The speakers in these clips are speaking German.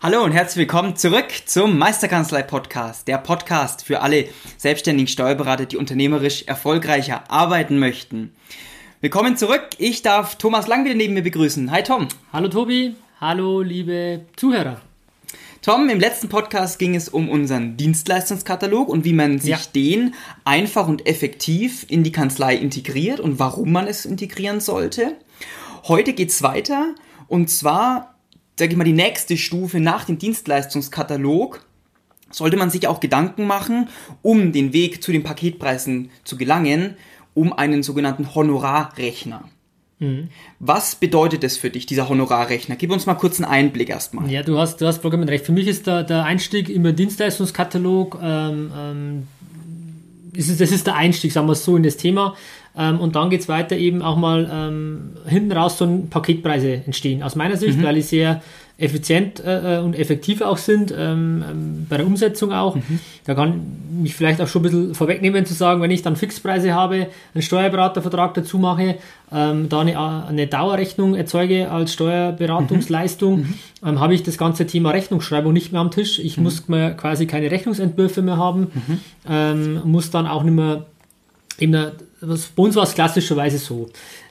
Hallo und herzlich willkommen zurück zum Meisterkanzlei Podcast, der Podcast für alle selbstständigen Steuerberater, die unternehmerisch erfolgreicher arbeiten möchten. Willkommen zurück. Ich darf Thomas Lang wieder neben mir begrüßen. Hi Tom. Hallo Tobi. Hallo liebe Zuhörer. Tom, im letzten Podcast ging es um unseren Dienstleistungskatalog und wie man sich ja. den einfach und effektiv in die Kanzlei integriert und warum man es integrieren sollte. Heute geht's weiter und zwar, sage ich mal, die nächste Stufe nach dem Dienstleistungskatalog sollte man sich auch Gedanken machen, um den Weg zu den Paketpreisen zu gelangen, um einen sogenannten Honorarrechner. Mhm. Was bedeutet das für dich, dieser Honorarrechner? Gib uns mal kurz einen Einblick erstmal. Ja, du hast, du hast vollkommen recht. Für mich ist der, der Einstieg im Dienstleistungskatalog, ähm, ähm, ist, das ist der Einstieg, sagen wir es so, in das Thema. Ähm, und dann geht es weiter eben auch mal ähm, hinten raus so Paketpreise entstehen. Aus meiner Sicht, mhm. weil ich sehr effizient äh, und effektiv auch sind, ähm, ähm, bei der Umsetzung auch. Mhm. Da kann ich vielleicht auch schon ein bisschen vorwegnehmen zu sagen, wenn ich dann Fixpreise habe, einen Steuerberatervertrag dazu mache, ähm, da eine, eine Dauerrechnung erzeuge als Steuerberatungsleistung, mhm. mhm. ähm, habe ich das ganze Thema Rechnungsschreibung nicht mehr am Tisch. Ich mhm. muss mir quasi keine Rechnungsentwürfe mehr haben, mhm. ähm, muss dann auch nicht mehr, eben, was, bei uns war es klassischerweise so.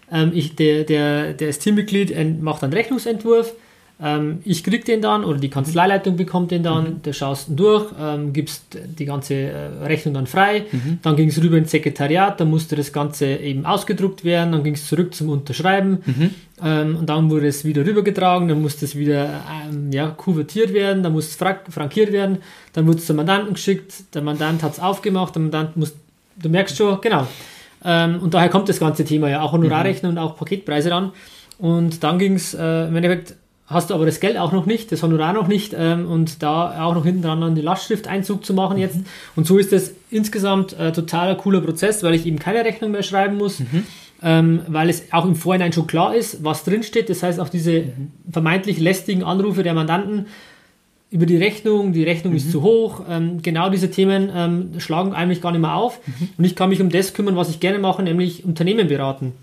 Ähm, ich, der, der, der Teammitglied macht einen Rechnungsentwurf, ähm, ich krieg den dann oder die Kanzleileitung bekommt den dann, mhm. der schaust ihn durch, ähm, gibst die ganze äh, Rechnung dann frei, mhm. dann ging es rüber ins Sekretariat, dann musste das Ganze eben ausgedruckt werden, dann ging es zurück zum Unterschreiben mhm. ähm, und dann wurde es wieder rübergetragen, dann musste es wieder ähm, ja, kuvertiert werden, dann musste es frank frankiert werden, dann wurde es zum Mandanten geschickt, der Mandant hat es aufgemacht, der Mandant muss, du merkst schon, genau. Ähm, und daher kommt das ganze Thema ja auch Honorarrechner mhm. und auch Paketpreise ran. Und dann ging es äh, im Endeffekt hast du aber das Geld auch noch nicht, das Honorar noch nicht ähm, und da auch noch hinten dran an die Lastschrifteinzug zu machen jetzt. Mhm. Und so ist das insgesamt äh, total cooler Prozess, weil ich eben keine Rechnung mehr schreiben muss, mhm. ähm, weil es auch im Vorhinein schon klar ist, was drinsteht. Das heißt, auch diese mhm. vermeintlich lästigen Anrufe der Mandanten über die Rechnung, die Rechnung ist mhm. zu hoch, ähm, genau diese Themen ähm, schlagen eigentlich gar nicht mehr auf. Mhm. Und ich kann mich um das kümmern, was ich gerne mache, nämlich Unternehmen beraten.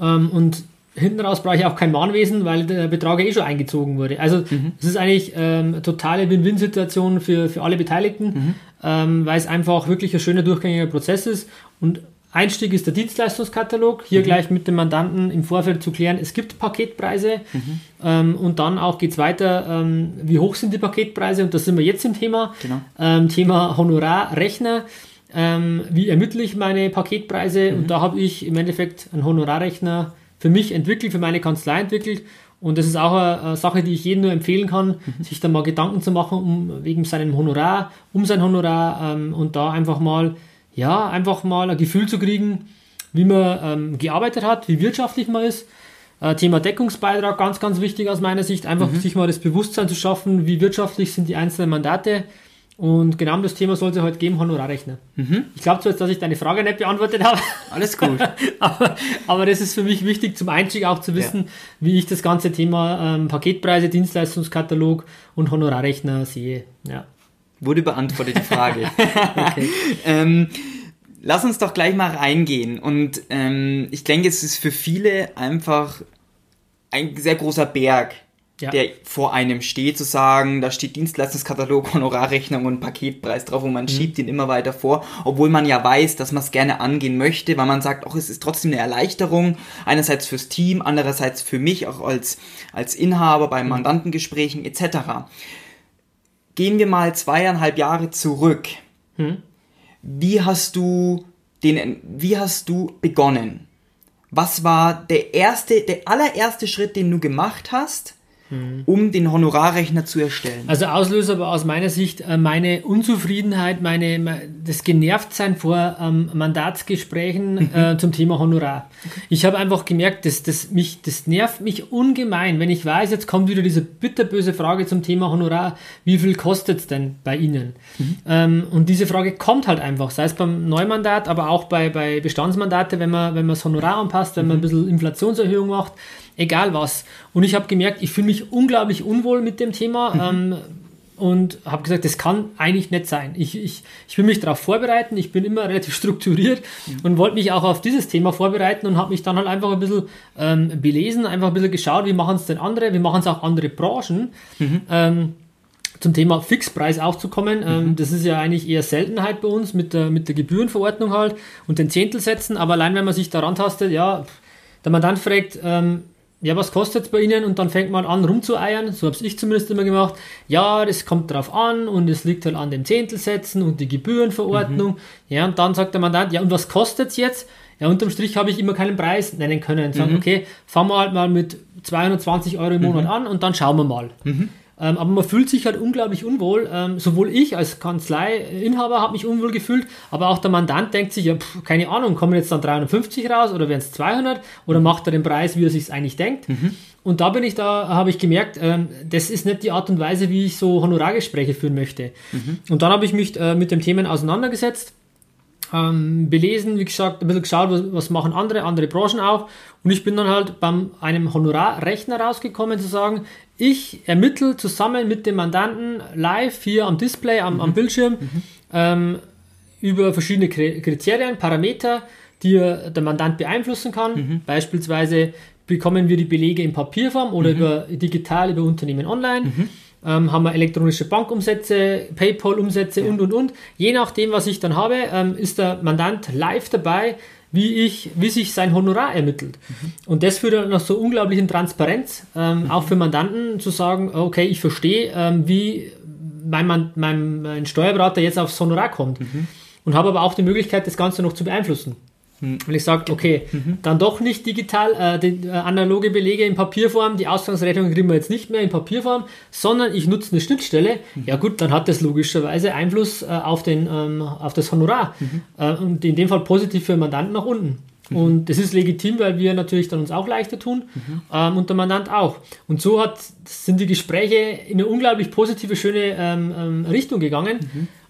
Ähm, und hinten raus brauche ich auch kein Mahnwesen, weil der Betrag eh schon eingezogen wurde. Also mhm. es ist eigentlich ähm, totale Win-Win-Situation für, für alle Beteiligten, mhm. ähm, weil es einfach wirklich ein schöner durchgängiger Prozess ist. Und Einstieg ist der Dienstleistungskatalog, hier mhm. gleich mit dem Mandanten im Vorfeld zu klären, es gibt Paketpreise mhm. ähm, und dann auch geht es weiter, ähm, wie hoch sind die Paketpreise und da sind wir jetzt im Thema, genau. ähm, Thema Honorarrechner. Ähm, wie ermittle ich meine Paketpreise? Und mhm. da habe ich im Endeffekt einen Honorarrechner für mich entwickelt, für meine Kanzlei entwickelt. Und das ist auch eine, Sache, die ich jedem nur empfehlen kann, mhm. sich da mal Gedanken zu machen, um wegen seinem Honorar, um sein Honorar ähm, und da einfach mal, ja, einfach mal ein Gefühl zu kriegen, wie man ähm, gearbeitet hat, wie wirtschaftlich man ist. Äh, Thema Deckungsbeitrag, ganz, ganz wichtig aus meiner Sicht, einfach mhm. sich mal das Bewusstsein zu schaffen, wie wirtschaftlich sind die einzelnen Mandate und genau um das Thema soll es heute geben, Honorarrechner. Mhm. Ich glaube zwar jetzt, dass ich deine Frage nicht beantwortet habe. Alles gut. aber, aber das ist für mich wichtig zum Einstieg auch zu wissen, ja. wie ich das ganze Thema ähm, Paketpreise, Dienstleistungskatalog und Honorarrechner sehe. Ja. Wurde beantwortet die Frage. ähm, lass uns doch gleich mal reingehen. Und ähm, ich denke, es ist für viele einfach ein sehr großer Berg, ja. der vor einem steht, zu sagen, da steht Dienstleistungskatalog, Honorarrechnung und Paketpreis drauf und man mhm. schiebt ihn immer weiter vor, obwohl man ja weiß, dass man es gerne angehen möchte, weil man sagt, auch es ist trotzdem eine Erleichterung, einerseits fürs Team, andererseits für mich auch als, als Inhaber bei mhm. Mandantengesprächen etc. Gehen wir mal zweieinhalb Jahre zurück. Mhm. Wie hast du den, wie hast du begonnen? Was war der erste, der allererste Schritt, den du gemacht hast? Um den Honorarrechner zu erstellen? Also Auslöser war aus meiner Sicht äh, meine Unzufriedenheit, meine, me- das Genervtsein vor ähm, Mandatsgesprächen äh, zum Thema Honorar. Ich habe einfach gemerkt, dass das mich, das nervt mich ungemein, wenn ich weiß, jetzt kommt wieder diese bitterböse Frage zum Thema Honorar, wie viel kostet es denn bei Ihnen? Ähm, und diese Frage kommt halt einfach, sei es beim Neumandat, aber auch bei, bei Bestandsmandate, wenn man, wenn man das Honorar anpasst, wenn man ein bisschen Inflationserhöhung macht, egal was. Und ich habe gemerkt, ich fühle mich unglaublich unwohl mit dem Thema. Ähm, und habe gesagt, das kann eigentlich nicht sein. Ich, ich, ich will mich darauf vorbereiten, ich bin immer relativ strukturiert und wollte mich auch auf dieses Thema vorbereiten und habe mich dann halt einfach ein bisschen ähm, belesen, einfach ein bisschen geschaut, wie machen es denn andere, wie machen es auch andere Branchen. Ähm, zum Thema Fixpreis auch zu kommen. Ähm, das ist ja eigentlich eher Seltenheit bei uns mit der, mit der Gebührenverordnung halt und den Zehntelsätzen, aber allein wenn man sich daran tastet, ja, der Mandant fragt, ähm, ja, was kostet es bei Ihnen? Und dann fängt man an rumzueiern, so habe ich zumindest immer gemacht. Ja, das kommt drauf an und es liegt halt an den Zehntelsätzen und die Gebührenverordnung. Ja, und dann sagt der Mandant, ja, und was kostet es jetzt? Ja, unterm Strich habe ich immer keinen Preis nennen können. Sagen, okay, fangen wir halt mal mit 220 Euro im Monat an und dann schauen wir mal. Ähm, aber man fühlt sich halt unglaublich unwohl. Ähm, sowohl ich als Kanzleiinhaber habe mich unwohl gefühlt, aber auch der Mandant denkt sich, ja, pff, keine Ahnung, kommen jetzt dann 350 raus oder werden es 200 oder macht er den Preis, wie er sich eigentlich denkt. Und da bin ich da, habe ich gemerkt, ähm, das ist nicht die Art und Weise, wie ich so Honorargespräche führen möchte. Und dann habe ich mich äh, mit dem Themen auseinandergesetzt ähm, belesen, wie gesagt, ein bisschen geschaut, was, was machen andere, andere Branchen auch. Und ich bin dann halt beim einem Honorarrechner rausgekommen, zu sagen, ich ermittle zusammen mit dem Mandanten live hier am Display, am, am Bildschirm, ähm, über verschiedene Kri- Kriterien, Parameter, die er- der Mandant beeinflussen kann. Beispielsweise bekommen wir die Belege in Papierform oder über digital über Unternehmen online. Ähm, haben wir elektronische Bankumsätze, PayPal-Umsätze und und und. Je nachdem, was ich dann habe, ähm, ist der Mandant live dabei, wie, ich, wie sich sein Honorar ermittelt. Und das führt dann noch so unglaublichen Transparenz, ähm, auch für Mandanten zu sagen, okay, ich verstehe, ähm, wie mein, Mann- mein, mein Steuerberater jetzt aufs Honorar kommt. Und habe aber auch die Möglichkeit, das Ganze noch zu beeinflussen. Wenn ich sage, okay, dann doch nicht digital, äh, die, äh, analoge Belege in Papierform, die Ausgangsrechnung kriegen wir jetzt nicht mehr in Papierform, sondern ich nutze eine Schnittstelle, ja gut, dann hat das logischerweise Einfluss äh, auf, den, ähm, auf das Honorar. Äh, und in dem Fall positiv für den Mandanten nach unten. Und das ist legitim, weil wir natürlich dann uns auch leichter tun ähm, und der Mandant auch. Und so hat, sind die Gespräche in eine unglaublich positive, schöne ähm, ähm, Richtung gegangen.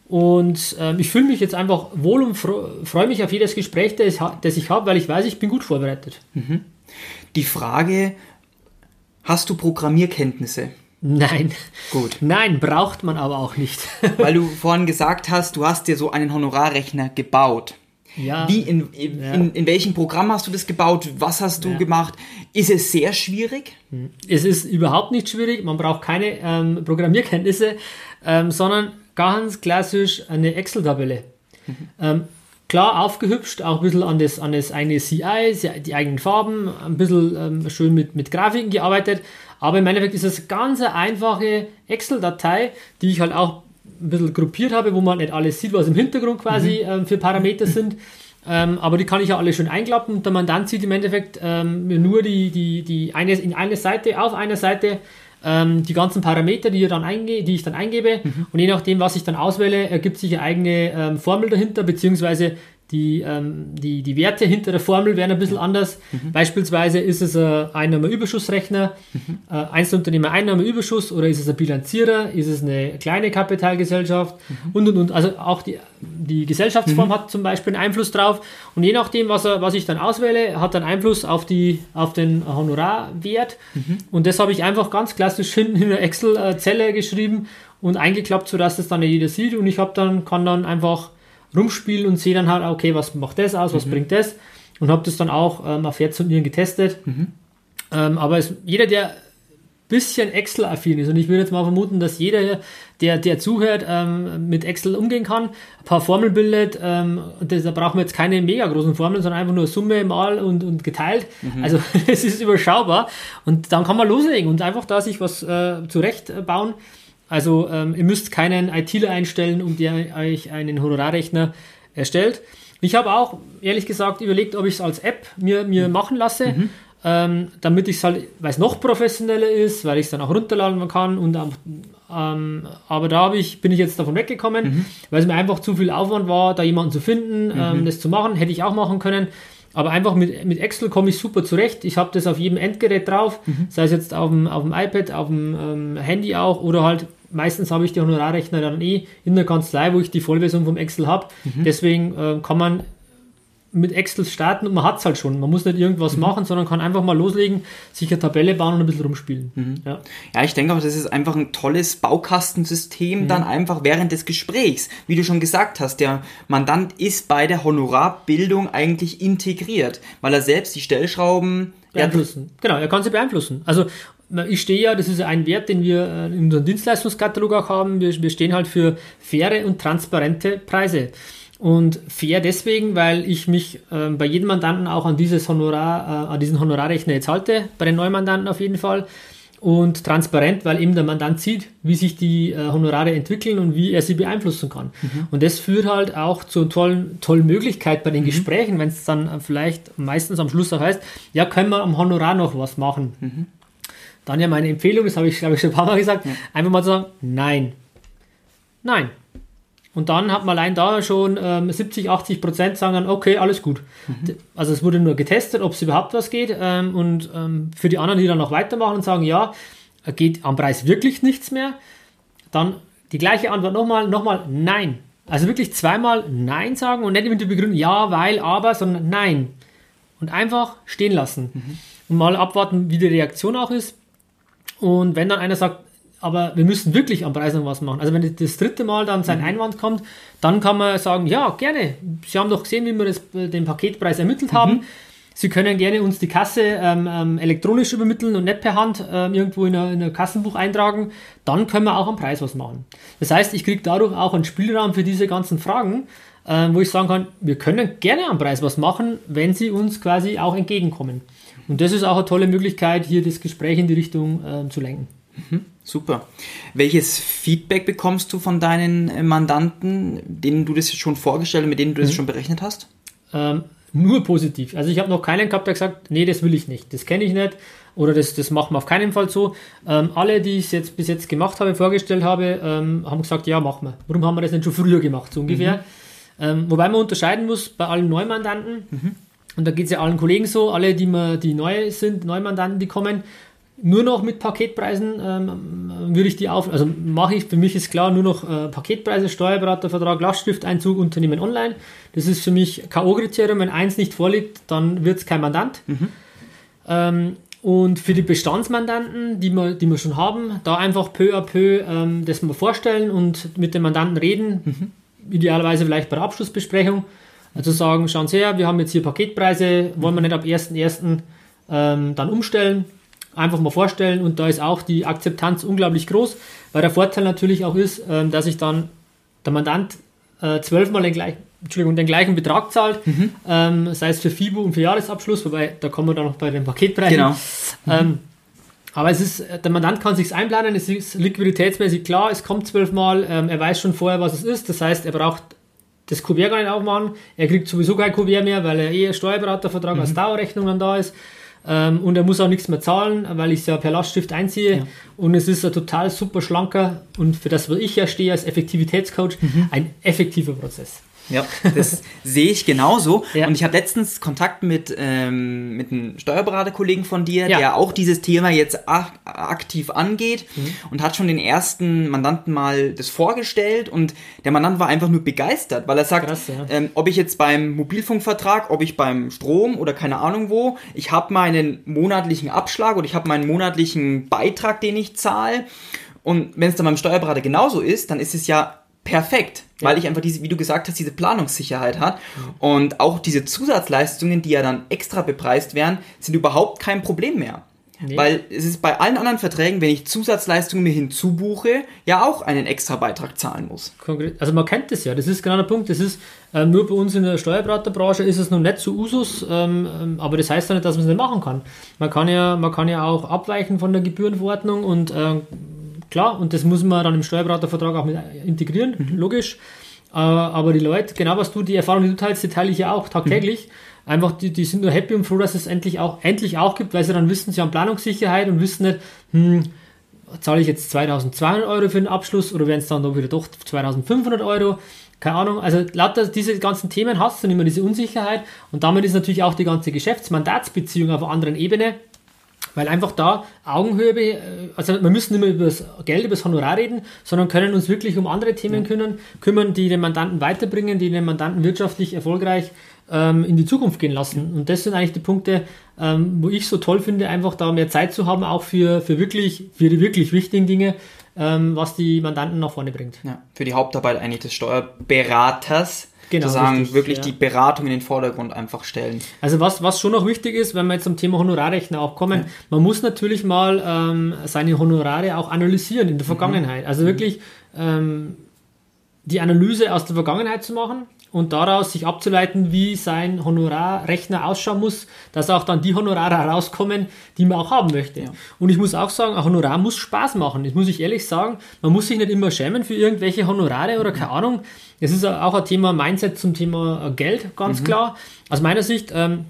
Und ähm, ich fühle mich jetzt einfach wohl und freue mich auf jedes Gespräch, das, das ich habe, weil ich weiß, ich bin gut vorbereitet. Die Frage, hast du Programmierkenntnisse? Nein. Gut. Nein, braucht man aber auch nicht. Weil du vorhin gesagt hast, du hast dir so einen Honorarrechner gebaut. ja. Wie, in, in, in, in welchem Programm hast du das gebaut? Was hast du Ja. gemacht? Ist es sehr schwierig? Es ist überhaupt nicht schwierig, man braucht keine ähm, Programmierkenntnisse, ähm, sondern ganz klassisch eine Excel-Tabelle. Ähm, klar aufgehübscht, auch ein bisschen an das, an das eigene CI, die eigenen Farben, ein bisschen ähm, schön mit, mit Grafiken gearbeitet, aber im Endeffekt ist es eine ganz einfache Excel-Datei, die ich halt auch ein bisschen gruppiert habe, wo man nicht alles sieht, was im Hintergrund quasi ähm, für Parameter sind. Ähm, aber die kann ich ja alle schön einklappen und der Mandant sieht im Endeffekt ähm, nur die, die, die eine, in eine Seite, auf einer Seite ähm, die ganzen Parameter, die, dann einge die ich dann eingebe. Und je nachdem, was ich dann auswähle, ergibt sich eine eigene ähm, Formel dahinter, beziehungsweise die, ähm, die, die Werte hinter der Formel werden ein bisschen anders. Beispielsweise ist es ein Einnahmeüberschussrechner, äh, Einzelunternehmer Einnahmeüberschuss oder ist es ein Bilanzierer, ist es eine kleine Kapitalgesellschaft? Und und und. Also auch die, die Gesellschaftsform hat zum Beispiel einen Einfluss drauf. Und je nachdem, was, er, was ich dann auswähle, hat dann Einfluss auf, die, auf den Honorarwert. Und das habe ich einfach ganz klassisch hinten in der Excel-Zelle geschrieben und eingeklappt, sodass das dann jeder sieht. Und ich habe dann, kann dann einfach rumspielen und sehe dann halt, okay, was macht das aus, was bringt das und habe das dann auch ähm, auf Herz und Nieren getestet. Ähm, aber es, jeder, der bisschen Excel-affin ist und ich würde jetzt mal vermuten, dass jeder, der, der zuhört, ähm, mit Excel umgehen kann, ein paar Formeln bildet, ähm, und das, da brauchen wir jetzt keine mega großen Formeln, sondern einfach nur Summe mal und, und geteilt. Also es ist überschaubar und dann kann man loslegen und einfach da sich was äh, zurechtbauen. Also ähm, ihr müsst keinen ITler einstellen, um der euch einen Honorarrechner erstellt. Ich habe auch, ehrlich gesagt, überlegt, ob ich es als App mir, mir machen lasse. ähm, damit ich es halt, weil es noch professioneller ist, weil ich es dann auch runterladen kann und ähm, aber da ich, bin ich jetzt davon weggekommen, mhm. weil es mir einfach zu viel Aufwand war, da jemanden zu finden, mhm. ähm, das zu machen, hätte ich auch machen können. Aber einfach mit, mit Excel komme ich super zurecht. Ich habe das auf jedem Endgerät drauf, mhm. sei es jetzt auf dem, auf dem iPad, auf dem ähm, Handy auch oder halt meistens habe ich die Honorarrechner dann eh in der Kanzlei, wo ich die Vollversion vom Excel habe. Mhm. Deswegen äh, kann man mit Excel starten und man hat es halt schon. Man muss nicht irgendwas mhm. machen, sondern kann einfach mal loslegen, sich eine Tabelle bauen und ein bisschen rumspielen. Mhm. Ja. ja. ich denke auch, das ist einfach ein tolles Baukastensystem, mhm. dann einfach während des Gesprächs. Wie du schon gesagt hast, der Mandant ist bei der Honorarbildung eigentlich integriert, weil er selbst die Stellschrauben beeinflussen. Ja, genau, er kann sie beeinflussen. Also ich stehe ja, das ist ein Wert, den wir äh, in unserem Dienstleistungskatalog auch haben. Wir, wir stehen halt für faire und transparente Preise. Und fair deswegen, weil ich mich äh, bei jedem Mandanten auch an dieses Honorar, äh, an diesen Honorarrechner jetzt halte, bei den neuen Mandanten auf jeden Fall. Und transparent, weil eben der Mandant sieht, wie sich die äh, Honorare entwickeln und wie er sie beeinflussen kann. Mhm. Und das führt halt auch zu tollen, tollen Möglichkeit bei den mhm. Gesprächen, wenn es dann vielleicht meistens am Schluss auch heißt, ja, können wir am Honorar noch was machen. Mhm. Dann ja meine Empfehlung, das habe ich glaube ich schon ein paar Mal gesagt, ja. einfach mal zu sagen, nein. Nein, und dann hat man allein da schon ähm, 70, 80 Prozent sagen dann, okay, alles gut. Mhm. Also es wurde nur getestet, ob es überhaupt was geht. Ähm, und ähm, für die anderen, die dann noch weitermachen und sagen, ja, geht am Preis wirklich nichts mehr, dann die gleiche Antwort nochmal, nochmal, nein. Also wirklich zweimal Nein sagen und nicht mit der Begründung, ja, weil, aber, sondern Nein. Und einfach stehen lassen. Mhm. Und mal abwarten, wie die Reaktion auch ist. Und wenn dann einer sagt, aber wir müssen wirklich am Preis noch was machen. Also wenn das dritte Mal dann sein mhm. Einwand kommt, dann kann man sagen, ja, gerne. Sie haben doch gesehen, wie wir das, äh, den Paketpreis ermittelt haben. Mhm. Sie können gerne uns die Kasse ähm, ähm, elektronisch übermitteln und nicht per Hand ähm, irgendwo in ein Kassenbuch eintragen. Dann können wir auch am Preis was machen. Das heißt, ich kriege dadurch auch einen Spielraum für diese ganzen Fragen, äh, wo ich sagen kann, wir können gerne am Preis was machen, wenn Sie uns quasi auch entgegenkommen. Und das ist auch eine tolle Möglichkeit, hier das Gespräch in die Richtung äh, zu lenken. Mhm. Super. Welches Feedback bekommst du von deinen äh, Mandanten, denen du das schon vorgestellt, mit denen du das mhm. schon berechnet hast? Ähm, nur positiv. Also ich habe noch keinen gehabt, der gesagt, nee, das will ich nicht, das kenne ich nicht oder das, das machen wir auf keinen Fall so. Ähm, alle, die ich jetzt bis jetzt gemacht habe, vorgestellt habe, ähm, haben gesagt, ja, machen wir. Warum haben wir das nicht schon früher gemacht, so ungefähr? Mhm. Ähm, wobei man unterscheiden muss bei allen Neumandanten, mhm. Und da geht es ja allen Kollegen so, alle, die, wir, die neu sind, Neumandanten, die kommen, nur noch mit Paketpreisen ähm, würde ich die auf, also mache ich, für mich ist klar, nur noch äh, Paketpreise, Steuerberatervertrag, Lastschrifteinzug, Unternehmen online. Das ist für mich K.O.-Kriterium. Wenn eins nicht vorliegt, dann wird es kein Mandant. Mhm. Ähm, und für die Bestandsmandanten, die wir, die wir schon haben, da einfach peu à peu ähm, das mal vorstellen und mit den Mandanten reden, mhm. idealerweise vielleicht bei der Abschlussbesprechung. Also sagen, schauen Sie her, wir haben jetzt hier Paketpreise, wollen wir nicht ab 1.1. Ähm, dann umstellen einfach mal vorstellen und da ist auch die Akzeptanz unglaublich groß, weil der Vorteil natürlich auch ist, ähm, dass ich dann der Mandant äh, zwölfmal den gleichen, Entschuldigung, den gleichen Betrag zahlt, mhm. ähm, sei es für FIBO und für Jahresabschluss, wobei da kommen wir dann noch bei den Paketpreisen. Genau. Mhm. Ähm, aber es ist, der Mandant kann sich einplanen, es ist liquiditätsmäßig klar, es kommt zwölfmal, ähm, er weiß schon vorher, was es ist, das heißt, er braucht das Kuvert gar nicht aufmachen, er kriegt sowieso kein Kuvert mehr, weil er eh Steuerberatervertrag mhm. als Dauerrechnung dann da ist. Ähm, und er muss auch nichts mehr zahlen, weil ich es ja per Lastschrift einziehe. Ja. Und es ist ein total super schlanker und für das, was ich ja stehe als Effektivitätscoach, mhm. ein effektiver Prozess. Ja, das sehe ich genauso. Ja. Und ich habe letztens Kontakt mit, ähm, mit einem Steuerberaterkollegen von dir, ja. der auch dieses Thema jetzt ak aktiv angeht mhm. und hat schon den ersten Mandanten mal das vorgestellt und der Mandant war einfach nur begeistert, weil er sagt, Krass, ja. ähm, ob ich jetzt beim Mobilfunkvertrag, ob ich beim Strom oder keine Ahnung wo, ich habe meinen monatlichen Abschlag oder ich habe meinen monatlichen Beitrag, den ich zahle. Und wenn es dann beim Steuerberater genauso ist, dann ist es ja perfekt, ja. weil ich einfach diese, wie du gesagt hast, diese Planungssicherheit hat. Mhm. Und auch diese Zusatzleistungen, die ja dann extra bepreist werden, sind überhaupt kein Problem mehr. Nee. Weil es ist bei allen anderen Verträgen, wenn ich Zusatzleistungen mir hinzubuche, ja auch einen extra Beitrag zahlen muss. Also man kennt das ja, das ist genau der Punkt. Das ist ähm, nur bei uns in der Steuerberaterbranche ist es noch nicht so Usus, ähm, ähm aber das heißt ja nicht, dass man es nicht machen kann. Man kann ja, man kann ja auch abweichen von der Gebührenverordnung und äh, Klar, und das muss man dann im Steuerberatervertrag auch mit integrieren, mhm. logisch. Äh, aber die Leute, genau was du, die Erfahrung, die du teilst, die teile ich ja auch tagtäglich. Einfach, die, die sind nur happy und froh, dass es endlich auch, endlich auch gibt, weil sie dann wissen, sie haben Planungssicherheit und wissen nicht, hm, zahle ich jetzt 2200 Euro für den Abschluss oder werden es dann doch wieder doch 2500 Euro? Keine Ahnung. Also lauter diese ganzen Themen hast du mehr diese Unsicherheit und damit ist natürlich auch die ganze Geschäftsmandatsbeziehung auf einer anderen Ebene weil einfach da Augenhöhe, äh, also wir müssen nicht mehr über das Geld, über das Honorar reden, sondern können uns wirklich um andere Themen kümmern, kümmern die den Mandanten weiterbringen, die den Mandanten wirtschaftlich erfolgreich ähm, in die Zukunft gehen lassen. Und das sind eigentlich die Punkte, ähm, wo ich so toll finde, einfach da mehr Zeit zu haben, auch für, für wirklich, für die wirklich wichtigen Dinge, ähm, was die Mandanten nach vorne bringt. Ja, für die Hauptarbeit eigentlich des Steuerberaters Genau, sozusagen richtig, wirklich ja. die Beratung in den Vordergrund einfach stellen. Also was, was schon noch wichtig ist, wenn wir jetzt zum Thema Honorarrechner auch kommen, man muss natürlich mal ähm, seine Honorare auch analysieren in der Vergangenheit. Also wirklich ähm, die Analyse aus der Vergangenheit zu machen und daraus sich abzuleiten, wie sein Honorarrechner ausschauen muss, dass auch dann die Honorare herauskommen, die man auch haben möchte. Und ich muss auch sagen, ein Honorar muss Spaß machen. Das muss ich ehrlich sagen. Man muss sich nicht immer schämen für irgendwelche Honorare oder keine Ahnung. Es ist auch ein Thema Mindset zum Thema Geld, ganz klar. Aus meiner Sicht, ähm,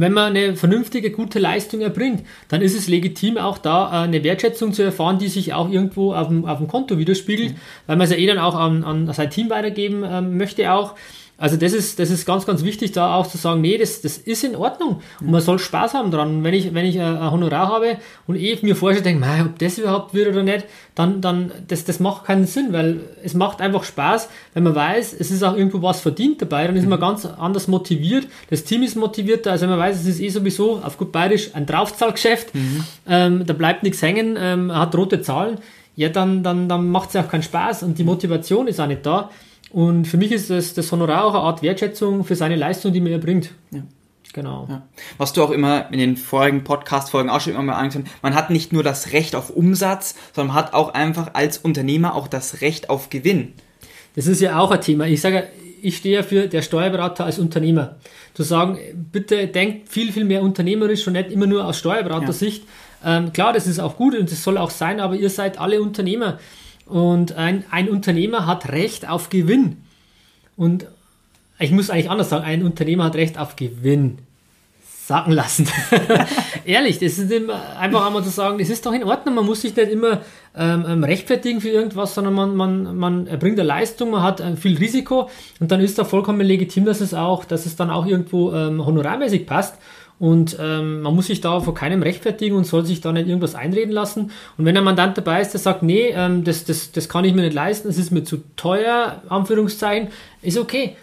wenn man eine vernünftige, gute Leistung erbringt, dann ist es legitim, auch da äh, eine Wertschätzung zu erfahren, die sich auch irgendwo auf dem, auf dem Konto widerspiegelt, weil man es ja eh dann auch an, an sein Team weitergeben ähm, möchte auch. Also das ist, das ist ganz, ganz wichtig, da auch zu sagen, nee, das, das ist in Ordnung. Und man soll Spaß haben dran. Wenn ich, wenn ich ein Honorar habe und eh mir vorstelle, denke, mei, ob das überhaupt wird oder nicht, dann, dann das, das macht keinen Sinn, weil es macht einfach Spaß, wenn man weiß, es ist auch irgendwo was verdient dabei, dann ist man ganz anders motiviert, das Team ist motivierter, also wenn man weiß, es ist eh sowieso auf gut bayerisch ein Draufzahlgeschäft, ähm, da bleibt nichts hängen, ähm, hat rote Zahlen, ja, dann, dann, dann macht es ja auch keinen Spaß und die Motivation ist auch nicht da. Und für mich ist das, das Honorar auch eine Art Wertschätzung für seine Leistung, die man erbringt. Ja. Genau. Ja. Was du auch immer in den vorigen Podcast-Folgen auch schon immer mal angesprochen hast, man hat nicht nur das Recht auf Umsatz, sondern man hat auch einfach als Unternehmer auch das Recht auf Gewinn. Das ist ja auch ein Thema. Ich sage, ich stehe ja für der Steuerberater als Unternehmer. Zu sagen, bitte denkt viel, viel mehr unternehmerisch und nicht immer nur aus Steuerberatersicht. Ähm, klar, das ist auch gut und das soll auch sein, aber ihr seid alle Unternehmer. Und ein, ein Unternehmer hat Recht auf Gewinn. Und ich muss eigentlich anders sagen, ein Unternehmer hat Recht auf Gewinn. Sacken lassen. Ehrlich, das ist immer, einfach einmal zu sagen, das ist doch in Ordnung, man muss sich nicht immer ähm, ähm, rechtfertigen für irgendwas, sondern man, man, man erbringt eine Leistung, man hat äh, viel Risiko und dann ist da vollkommen legitim, dass es auch, dass es dann auch irgendwo ähm, honorarmäßig passt. Und ähm, man muss sich da vor keinem rechtfertigen und soll sich da nicht irgendwas einreden lassen. Und wenn ein Mandant dabei ist, der sagt, nee, ähm, das, das, das kann ich mir nicht leisten, das ist mir zu teuer, Anführungszeichen, ist okay.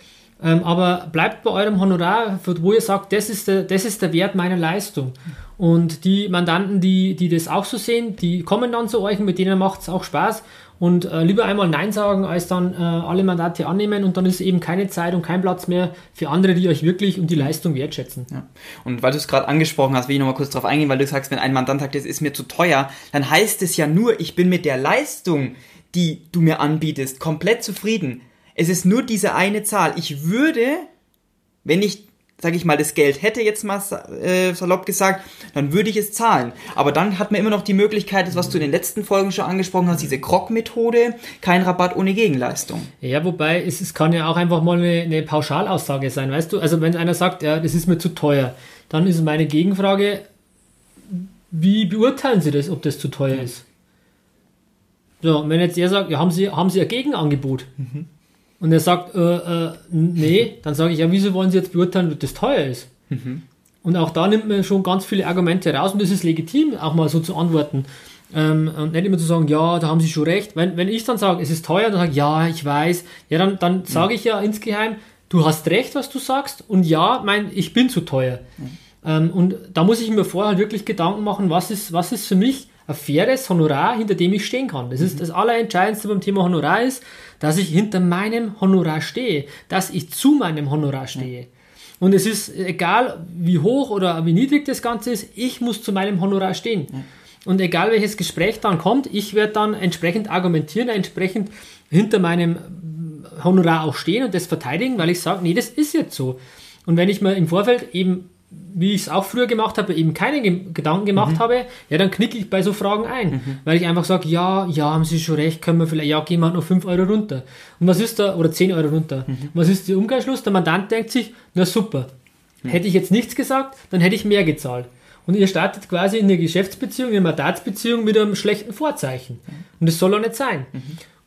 Ähm, aber bleibt bei eurem Honorar, wo ihr sagt, das ist der, das ist der Wert meiner Leistung. Und die Mandanten, die, die das auch so sehen, die kommen dann zu euch und mit denen macht es auch Spaß. Und äh, lieber einmal Nein sagen, als dann äh, alle Mandate annehmen und dann ist eben keine Zeit und kein Platz mehr für andere, die euch wirklich und die Leistung wertschätzen. Ja. Und weil du es gerade angesprochen hast, will ich nochmal kurz darauf eingehen, weil du sagst, wenn ein Mandant sagt, das ist mir zu teuer, dann heißt es ja nur, ich bin mit der Leistung, die du mir anbietest, komplett zufrieden. Es ist nur diese eine Zahl. Ich würde, wenn ich, sage ich mal, das Geld hätte jetzt mal äh, salopp gesagt, dann würde ich es zahlen. Aber dann hat man immer noch die Möglichkeit, das, was du in den letzten Folgen schon angesprochen hast, diese Krog-Methode, kein Rabatt ohne Gegenleistung. Ja, wobei es, es kann ja auch einfach mal eine, eine Pauschalaussage sein, weißt du? Also wenn einer sagt, ja, das ist mir zu teuer, dann ist meine Gegenfrage, wie beurteilen Sie das, ob das zu teuer ist? So, und wenn jetzt er sagt, ja, haben Sie, haben Sie ein Gegenangebot? Und er sagt, äh, äh, nee, dann sage ich, ja, wieso wollen Sie jetzt beurteilen, ob das teuer ist? Und auch da nimmt man schon ganz viele Argumente raus und das ist legitim, auch mal so zu antworten. Ähm, und nicht immer zu sagen, ja, da haben Sie schon recht. Wenn, wenn ich dann sage, es ist teuer, dann sage ich, ja, ich weiß, ja, dann, dann sage ich ja insgeheim, du hast recht, was du sagst und ja, mein, ich bin zu teuer. Ähm, und da muss ich mir vorher halt wirklich Gedanken machen, was ist, was ist für mich ein faires Honorar, hinter dem ich stehen kann. Das ist das Allerentscheidendste beim Thema Honorar ist, dass ich hinter meinem Honorar stehe, dass ich zu meinem Honorar stehe. Und es ist egal, wie hoch oder wie niedrig das Ganze ist, ich muss zu meinem Honorar stehen. Und egal welches Gespräch dann kommt, ich werde dann entsprechend argumentieren, entsprechend hinter meinem Honorar auch stehen und das verteidigen, weil ich sage, nee, das ist jetzt so. Und wenn ich mir im Vorfeld eben, wie ich es auch früher gemacht habe, eben keine Ge Gedanken gemacht habe, ja, dann knicke ich bei so Fragen ein. Weil ich einfach sage, ja, ja, haben Sie schon recht, können wir vielleicht, ja, gehen wir halt noch 5 Euro runter. Und was ist da, oder 10 Euro runter. Und was ist der Umkehrschluss? Der Mandant denkt sich, na super. Hätte ich jetzt nichts gesagt, dann hätte ich mehr gezahlt. Und ihr startet quasi in eine Geschäftsbeziehung, in eine Mandatsbeziehung mit einem schlechten Vorzeichen. Und das soll auch nicht sein.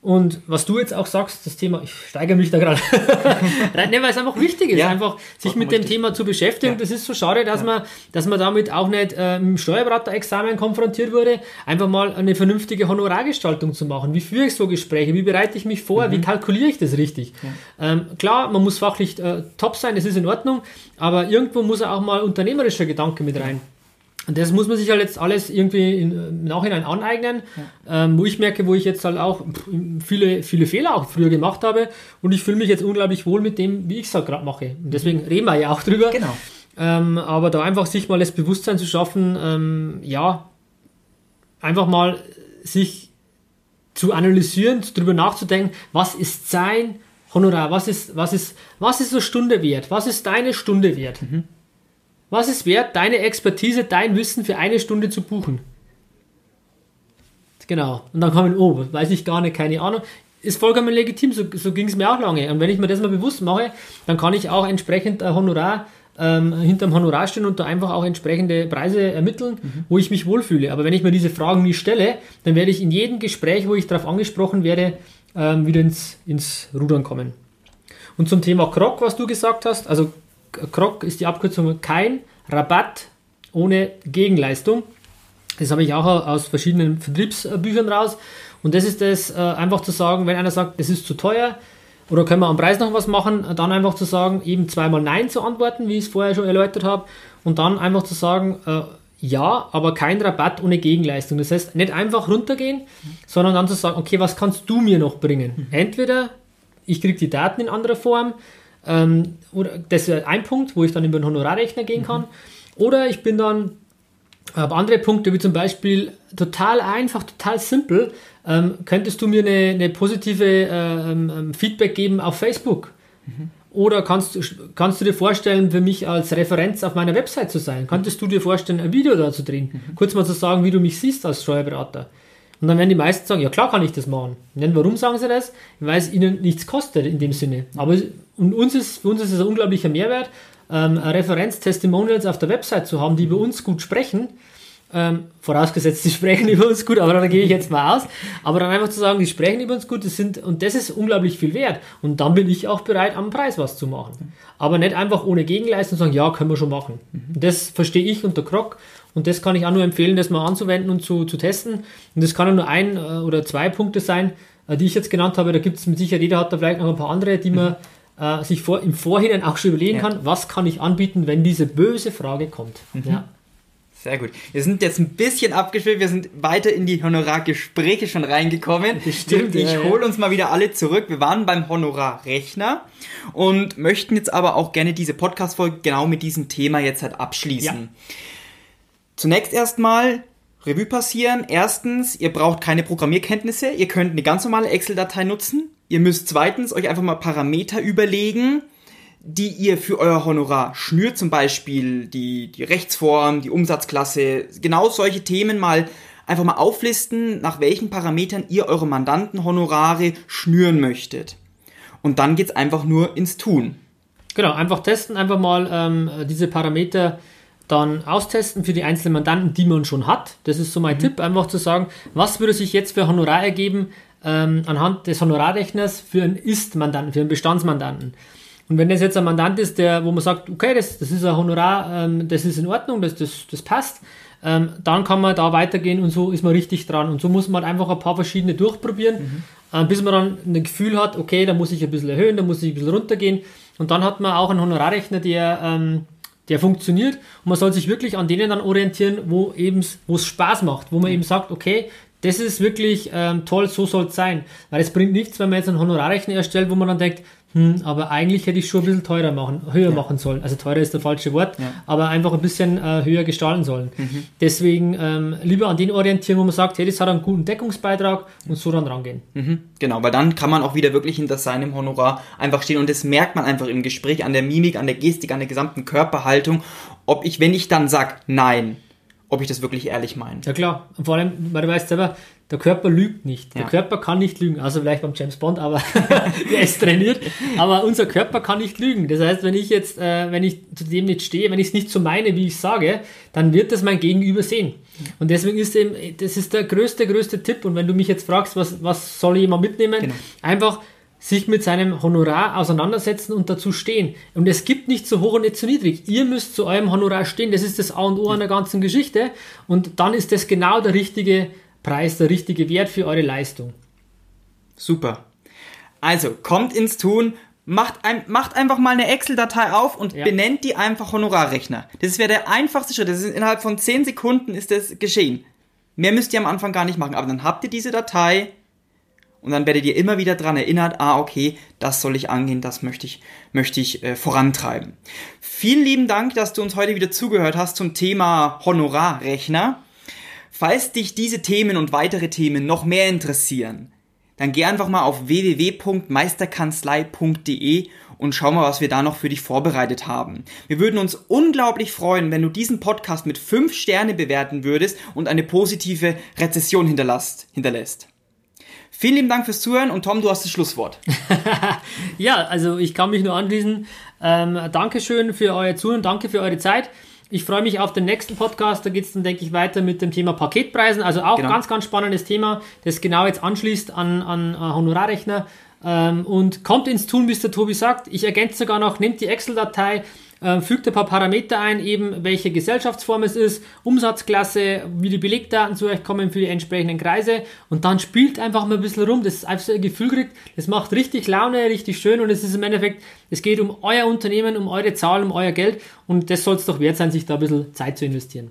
Und was du jetzt auch sagst, das Thema, ich steigere mich da gerade rein, ne, weil es einfach wichtig ist, Ja, einfach sich mit dem richtig. Thema zu beschäftigen. Ja. Das ist so schade, dass man, dass man damit auch nicht äh, im Steuerberaterexamen konfrontiert wurde, einfach mal eine vernünftige Honorargestaltung zu machen. Wie führe ich so Gespräche? Wie bereite ich mich vor? Mhm. Wie kalkuliere ich das richtig? Ähm, klar, man muss fachlich äh, top sein, das ist in Ordnung, aber irgendwo muss auch mal unternehmerischer Gedanke mit rein. Und das muss man sich halt jetzt alles irgendwie in, im Nachhinein aneignen, ähm, wo ich merke, wo ich jetzt halt auch viele, viele Fehler auch früher gemacht habe und ich fühle mich jetzt unglaublich wohl mit dem, wie ich es halt gerade mache. Und deswegen reden wir ja auch drüber. Genau. Ähm, aber da einfach sich mal das Bewusstsein zu schaffen, ähm, ja, einfach mal sich zu analysieren, darüber nachzudenken, was ist sein Honorar, was ist, was ist, was ist so Stunde wert, was ist deine Stunde wert? Was ist wert, deine Expertise, dein Wissen für eine Stunde zu buchen? Genau. Und dann kommen, oh, weiß ich gar nicht, keine Ahnung. Ist vollkommen legitim, so, so ging es mir auch lange. Und wenn ich mir das mal bewusst mache, dann kann ich auch entsprechend ein Honorar, ähm, hinterm Honorar stehen und da einfach auch entsprechende Preise ermitteln, wo ich mich wohlfühle. Aber wenn ich mir diese Fragen nie stelle, dann werde ich in jedem Gespräch, wo ich darauf angesprochen werde, ähm, wieder ins, ins Rudern kommen. Und zum Thema Krog, was du gesagt hast, also Krog ist die Abkürzung kein Rabatt ohne Gegenleistung. Das habe ich auch aus verschiedenen Vertriebsbüchern raus. Und das ist das, äh, einfach zu sagen, wenn einer sagt, das ist zu teuer oder können wir am Preis noch was machen, dann einfach zu sagen, eben zweimal Nein zu antworten, wie ich es vorher schon erläutert habe. Und dann einfach zu sagen, äh, ja, aber kein Rabatt ohne Gegenleistung. Das heißt, nicht einfach runtergehen, sondern dann zu sagen, okay, was kannst du mir noch bringen? Entweder ich kriege die Daten in anderer Form, ähm, oder das ist ein Punkt, wo ich dann über den Honorarrechner gehen kann. Oder ich bin dann habe andere Punkte, wie zum Beispiel total einfach, total simpel. Ähm, könntest du mir eine, eine positive ähm, ähm, Feedback geben auf Facebook? Oder kannst, kannst du dir vorstellen, für mich als Referenz auf meiner Website zu sein? Könntest du dir vorstellen, ein Video da zu drehen? Kurz mal zu sagen, wie du mich siehst als Steuerberater. Und dann werden die meisten sagen, ja klar kann ich das machen. Und dann, warum sagen sie das? Weil es ihnen nichts kostet in dem Sinne. Aber und uns ist, für uns ist es ein unglaublicher Mehrwert, ähm, eine Referenz, Testimonials auf der Website zu haben, die über uns gut sprechen. Ähm, vorausgesetzt, sie sprechen über uns gut, aber da gehe ich jetzt mal aus. Aber dann einfach zu sagen, die sprechen über uns gut, das sind, und das ist unglaublich viel wert. Und dann bin ich auch bereit, am Preis was zu machen. Aber nicht einfach ohne Gegenleistung sagen, ja, können wir schon machen. Und Das verstehe ich unter Krog. Und das kann ich auch nur empfehlen, das mal anzuwenden und zu, zu testen. Und das kann nur ein äh, oder zwei Punkte sein, äh, die ich jetzt genannt habe. Da gibt es mit Sicherheit, jeder hat da vielleicht noch ein paar andere, die man äh, sich vor, im Vorhinein auch schon überlegen Ja. kann, was kann ich anbieten, wenn diese böse Frage kommt. Ja. Sehr gut. Wir sind jetzt ein bisschen abgeschwitzt, wir sind weiter in die Honorargespräche schon reingekommen. Stimmt, ich ja. hole uns mal wieder alle zurück. Wir waren beim Honorarrechner und möchten jetzt aber auch gerne diese Podcast-Folge genau mit diesem Thema jetzt halt abschließen. Ja. Zunächst erstmal Revue passieren. Erstens, ihr braucht keine Programmierkenntnisse. Ihr könnt eine ganz normale Excel-Datei nutzen. Ihr müsst zweitens euch einfach mal Parameter überlegen, die ihr für euer Honorar schnürt, zum Beispiel die, die Rechtsform, die Umsatzklasse, genau solche Themen mal einfach mal auflisten, nach welchen Parametern ihr eure Mandantenhonorare schnüren möchtet. Und dann geht's einfach nur ins Tun. Genau, einfach testen, einfach mal ähm, diese Parameter dann austesten für die einzelnen Mandanten, die man schon hat. Das ist so mein Tipp, einfach zu sagen, was würde sich jetzt für Honorar ergeben ähm, anhand des Honorarrechners für einen Ist-Mandanten, für einen Bestandsmandanten. Und wenn das jetzt ein Mandant ist, der, wo man sagt, okay, das, das ist ein Honorar, ähm, das ist in Ordnung, das, das, das passt, ähm, dann kann man da weitergehen und so ist man richtig dran. Und so muss man halt einfach ein paar verschiedene durchprobieren, äh, bis man dann ein Gefühl hat, okay, da muss ich ein bisschen erhöhen, da muss ich ein bisschen runtergehen. Und dann hat man auch einen Honorarrechner, der, ähm, der funktioniert. Und man soll sich wirklich an denen dann orientieren, wo es Spaß macht, wo man eben sagt, okay, das ist wirklich ähm, toll, so soll es sein. Weil es bringt nichts, wenn man jetzt einen Honorarrechner erstellt, wo man dann denkt, hm, aber eigentlich hätte ich schon ein bisschen teurer machen, höher machen sollen. Also teurer ist das falsche Wort, Ja. aber einfach ein bisschen äh, höher gestalten sollen. Deswegen ähm, lieber an den orientieren, wo man sagt, hey, das hat einen guten Deckungsbeitrag und so dann rangehen. Mhm, genau, weil dann kann man auch wieder wirklich hinter seinem Honorar einfach stehen und das merkt man einfach im Gespräch an der Mimik, an der Gestik, an der gesamten Körperhaltung, ob ich, wenn ich dann sag Nein ob ich das wirklich ehrlich meine. Ja klar, und vor allem, weil du weißt selber, der Körper lügt nicht. Der Ja. Körper kann nicht lügen, also vielleicht beim James Bond, aber der ist trainiert. Aber unser Körper kann nicht lügen. Das heißt, wenn ich jetzt, äh, wenn ich zu dem nicht stehe, wenn ich es nicht so meine, wie ich sage, dann wird das mein Gegenüber sehen. Und deswegen ist eben, das ist der größte, größte Tipp. Und wenn du mich jetzt fragst, was, was soll jemand mitnehmen, Genau. einfach sich mit seinem Honorar auseinandersetzen und dazu stehen. Und es gibt nicht zu hoch und nicht zu niedrig. Ihr müsst zu eurem Honorar stehen. Das ist das A und O an der ganzen Geschichte. Und dann ist das genau der richtige Preis, der richtige Wert für eure Leistung. Super. Also, kommt ins Tun, macht, ein, macht einfach mal eine Excel-Datei auf und Ja. benennt die einfach Honorarrechner. Das wäre der einfachste Schritt. Das ist innerhalb von 10 Sekunden ist das geschehen. Mehr müsst ihr am Anfang gar nicht machen, aber dann habt ihr diese Datei und dann werdet ihr immer wieder dran erinnert, ah, okay, das soll ich angehen, das möchte ich, möchte ich äh, vorantreiben. Vielen lieben Dank, dass du uns heute wieder zugehört hast zum Thema Honorarrechner. Falls dich diese Themen und weitere Themen noch mehr interessieren, dann geh einfach mal auf www.meisterkanzlei.de und schau mal, was wir da noch für dich vorbereitet haben. Wir würden uns unglaublich freuen, wenn du diesen Podcast mit 5 Sterne bewerten würdest und eine positive Rezession hinterlässt. Vielen lieben Dank fürs Zuhören und Tom, du hast das Schlusswort. Ja, also ich kann mich nur anschließen. Ähm, Dankeschön für euer Zuhören, danke für eure Zeit. Ich freue mich auf den nächsten Podcast. Da geht es dann, denke ich, weiter mit dem Thema Paketpreisen. Also auch Genau. ganz, ganz spannendes Thema, das genau jetzt anschließt an, an äh, Honorarrechner. Ähm, und kommt ins Tun, wie es der Tobi sagt. Ich ergänze sogar noch, nehmt die Excel-Datei, ähm, fügt ein paar Parameter ein, eben welche Gesellschaftsform es ist, Umsatzklasse, wie die Belegdaten zu euch kommen für die entsprechenden Kreise und dann spielt einfach mal ein bisschen rum, einfach so ein Gefühl kriegt, das macht richtig Laune, richtig schön und es ist im Endeffekt, es geht um euer Unternehmen, um eure Zahlen, um euer Geld und das soll es doch wert sein, sich da ein bisschen Zeit zu investieren.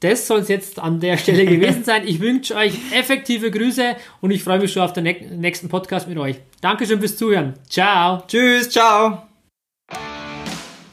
Das soll es jetzt an der Stelle gewesen sein. Ich wünsche euch effektive Grüße und ich freue mich schon auf den nächsten Podcast mit euch. Dankeschön fürs Zuhören. Ciao. Tschüss, ciao.